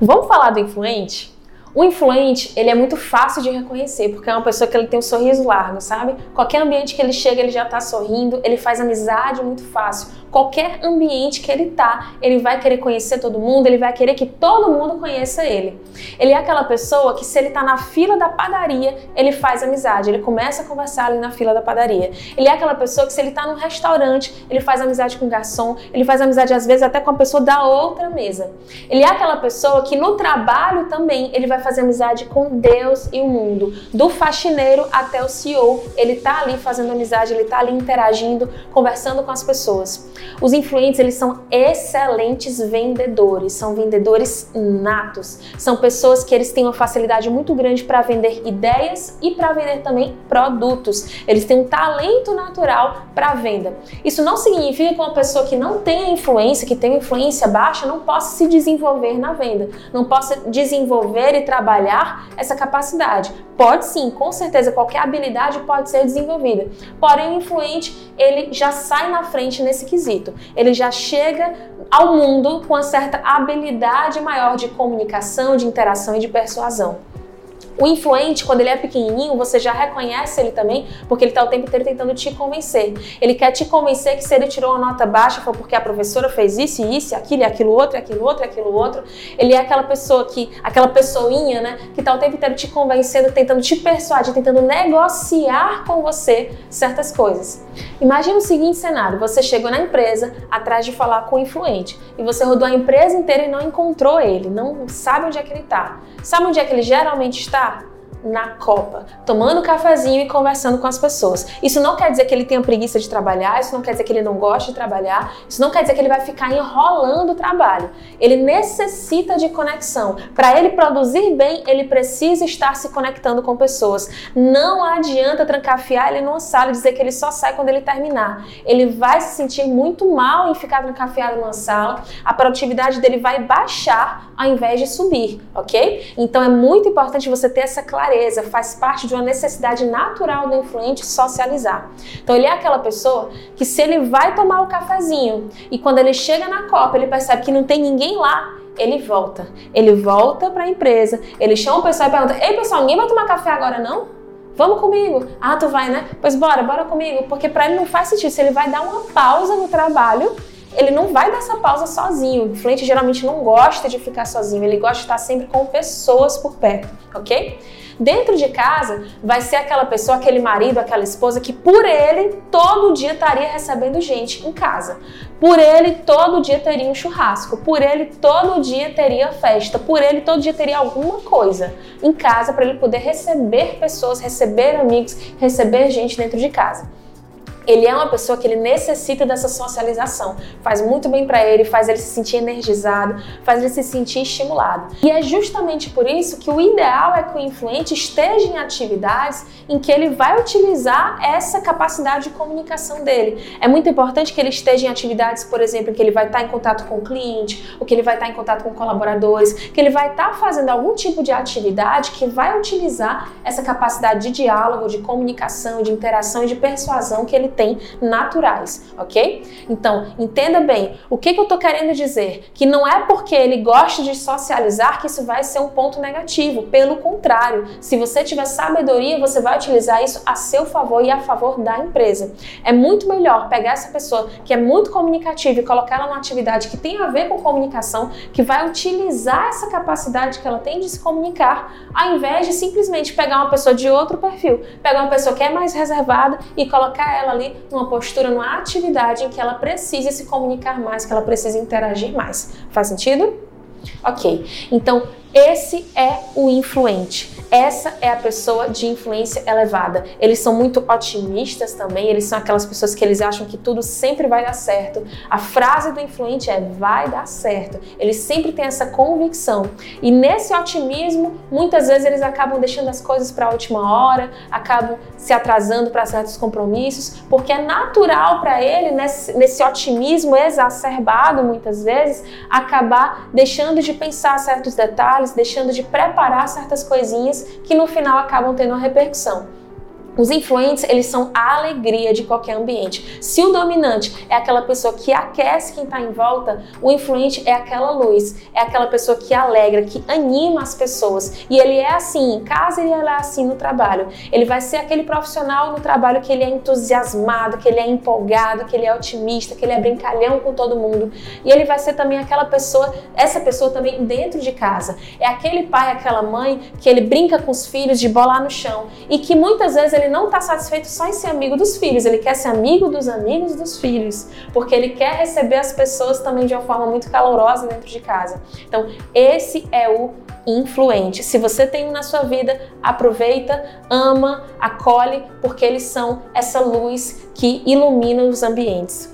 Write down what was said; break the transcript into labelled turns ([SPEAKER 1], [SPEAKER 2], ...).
[SPEAKER 1] Vamos falar do influente? O influente, ele é muito fácil de reconhecer, porque é uma pessoa que ele tem um sorriso largo, sabe? Qualquer ambiente que ele chega, ele já tá sorrindo, ele faz amizade muito fácil qualquer ambiente que ele tá, ele vai querer conhecer todo mundo, ele vai querer que todo mundo conheça ele. Ele é aquela pessoa que se ele tá na fila da padaria, ele faz amizade, ele começa a conversar ali na fila da padaria. Ele é aquela pessoa que se ele tá num restaurante, ele faz amizade com o garçom, ele faz amizade às vezes até com a pessoa da outra mesa. Ele é aquela pessoa que no trabalho também ele vai fazer amizade com Deus e o mundo, do faxineiro até o CEO. Ele tá ali fazendo amizade, ele tá ali interagindo, conversando com as pessoas. Os influentes, eles são excelentes vendedores, são vendedores natos. São pessoas que eles têm uma facilidade muito grande para vender ideias e para vender também produtos. Eles têm um talento natural para venda. Isso não significa que uma pessoa que não tem influência, que tem influência baixa, não possa se desenvolver na venda, não possa desenvolver e trabalhar essa capacidade. Pode sim, com certeza, qualquer habilidade pode ser desenvolvida. Porém, o influente, ele já sai na frente nesse quesito. Ele já chega ao mundo com uma certa habilidade maior de comunicação, de interação e de persuasão. O influente, quando ele é pequenininho, você já reconhece ele também, porque ele está o tempo inteiro tentando te convencer. Ele quer te convencer que se ele tirou uma nota baixa foi porque a professora fez isso e isso, aquilo e aquilo outro, aquilo outro, aquilo outro. Ele é aquela pessoa que, aquela pessoinha, né, que está o tempo inteiro te convencendo, tentando te persuadir, tentando negociar com você certas coisas. Imagina o seguinte cenário: você chegou na empresa atrás de falar com o influente e você rodou a empresa inteira e não encontrou ele, não sabe onde é que ele está. Sabe onde é que ele geralmente está? Na Copa, tomando cafezinho e conversando com as pessoas. Isso não quer dizer que ele tenha preguiça de trabalhar, isso não quer dizer que ele não goste de trabalhar, isso não quer dizer que ele vai ficar enrolando o trabalho. Ele necessita de conexão. Para ele produzir bem, ele precisa estar se conectando com pessoas. Não adianta trancafiar ele numa sala e dizer que ele só sai quando ele terminar. Ele vai se sentir muito mal em ficar trancafiado numa sala, a produtividade dele vai baixar ao invés de subir, ok? Então é muito importante você ter essa clareza clareza, faz parte de uma necessidade natural do influente socializar. Então ele é aquela pessoa que se ele vai tomar o cafezinho e quando ele chega na copa ele percebe que não tem ninguém lá, ele volta. Ele volta para a empresa, ele chama o pessoal e pergunta: "Ei, pessoal, ninguém vai tomar café agora não?" Vamos comigo. Ah, tu vai, né? Pois bora, bora comigo. Porque para ele não faz sentido. Se ele vai dar uma pausa no trabalho, ele não vai dar essa pausa sozinho. O influente geralmente não gosta de ficar sozinho, ele gosta de estar sempre com pessoas por perto, ok? Dentro de casa, vai ser aquela pessoa, aquele marido, aquela esposa que por ele todo dia estaria recebendo gente em casa. Por ele todo dia teria um churrasco. Por ele todo dia teria festa. Por ele todo dia teria alguma coisa em casa para ele poder receber pessoas, receber amigos, receber gente dentro de casa ele é uma pessoa que ele necessita dessa socialização. Faz muito bem para ele, faz ele se sentir energizado, faz ele se sentir estimulado. E é justamente por isso que o ideal é que o influente esteja em atividades em que ele vai utilizar essa capacidade de comunicação dele. É muito importante que ele esteja em atividades, por exemplo, em que ele vai estar em contato com o cliente, ou que ele vai estar em contato com colaboradores, que ele vai estar fazendo algum tipo de atividade que vai utilizar essa capacidade de diálogo, de comunicação, de interação e de persuasão que ele tem naturais, ok? Então, entenda bem, o que, que eu estou querendo dizer? Que não é porque ele gosta de socializar que isso vai ser um ponto negativo. Pelo contrário, se você tiver sabedoria, você vai utilizar isso a seu favor e a favor da empresa. É muito melhor pegar essa pessoa que é muito comunicativa e colocar ela numa atividade que tem a ver com comunicação, que vai utilizar essa capacidade que ela tem de se comunicar, ao invés de simplesmente pegar uma pessoa de outro perfil, pegar uma pessoa que é mais reservada e colocar ela ali numa postura, numa atividade em que ela precise se comunicar mais, que ela precise interagir mais. Faz sentido? Ok, então esse é o influente. Essa é a pessoa de influência elevada. Eles são muito otimistas também, eles são aquelas pessoas que eles acham que tudo sempre vai dar certo. A frase do influente é vai dar certo. Eles sempre têm essa convicção. E nesse otimismo, muitas vezes eles acabam deixando as coisas para a última hora, acabam se atrasando para certos compromissos, porque é natural para ele, nesse, nesse otimismo exacerbado, muitas vezes, acabar deixando de pensar certos detalhes, deixando de preparar certas coisinhas que no final acabam tendo uma repercussão. Os influentes, eles são a alegria de qualquer ambiente. Se o dominante é aquela pessoa que aquece quem está em volta, o influente é aquela luz, é aquela pessoa que alegra, que anima as pessoas. E ele é assim em casa e ele é assim no trabalho. Ele vai ser aquele profissional no trabalho que ele é entusiasmado, que ele é empolgado, que ele é otimista, que ele é brincalhão com todo mundo. E ele vai ser também aquela pessoa, essa pessoa também dentro de casa. É aquele pai, aquela mãe que ele brinca com os filhos de bola no chão e que muitas vezes ele ele não está satisfeito só em ser amigo dos filhos, ele quer ser amigo dos amigos dos filhos, porque ele quer receber as pessoas também de uma forma muito calorosa dentro de casa. Então, esse é o influente. Se você tem um na sua vida, aproveita, ama, acolhe, porque eles são essa luz que ilumina os ambientes.